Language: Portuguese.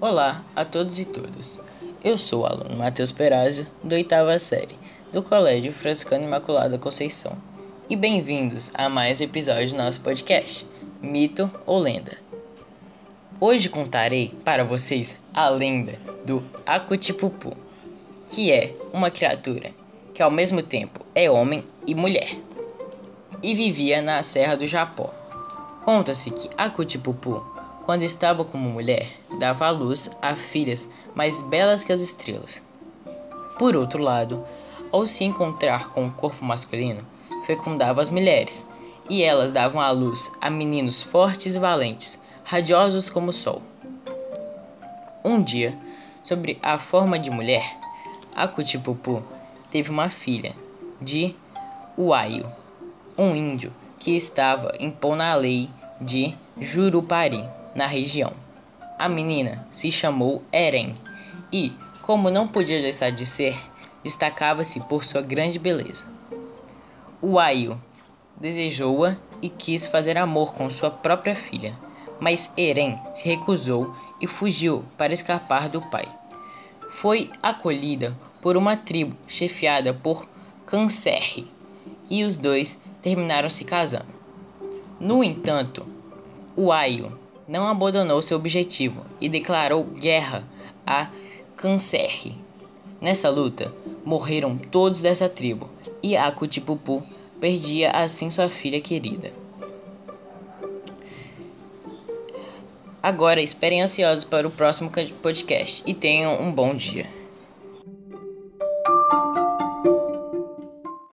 Olá a todos e todas. Eu sou o aluno Matheus Perazio, da oitava série, do Colégio Franciscano Imaculada Conceição. E bem-vindos a mais episódio do nosso podcast, Mito ou Lenda. Hoje contarei para vocês a lenda do Acutipupu, que é uma criatura que ao mesmo tempo é homem e mulher, e vivia na Serra do Japó. Conta-se que Acutipupu quando estava como mulher, dava à luz a filhas mais belas que as estrelas. Por outro lado, ao se encontrar com o corpo masculino, fecundava as mulheres, e elas davam à luz a meninos fortes e valentes, radiosos como o sol. Um dia, sobre a forma de mulher, a Cutipupu teve uma filha, de Uaio, um índio que estava em lei de Jurupari na região. A menina se chamou Eren e, como não podia deixar de ser, destacava-se por sua grande beleza. O Aio desejou-a e quis fazer amor com sua própria filha, mas Eren se recusou e fugiu para escapar do pai. Foi acolhida por uma tribo chefiada por Cancerre e os dois terminaram se casando. No entanto, o Aio não abandonou seu objetivo e declarou guerra a Cancerre. Nessa luta, morreram todos dessa tribo e Akutipupu perdia assim sua filha querida. Agora esperem ansiosos para o próximo podcast e tenham um bom dia.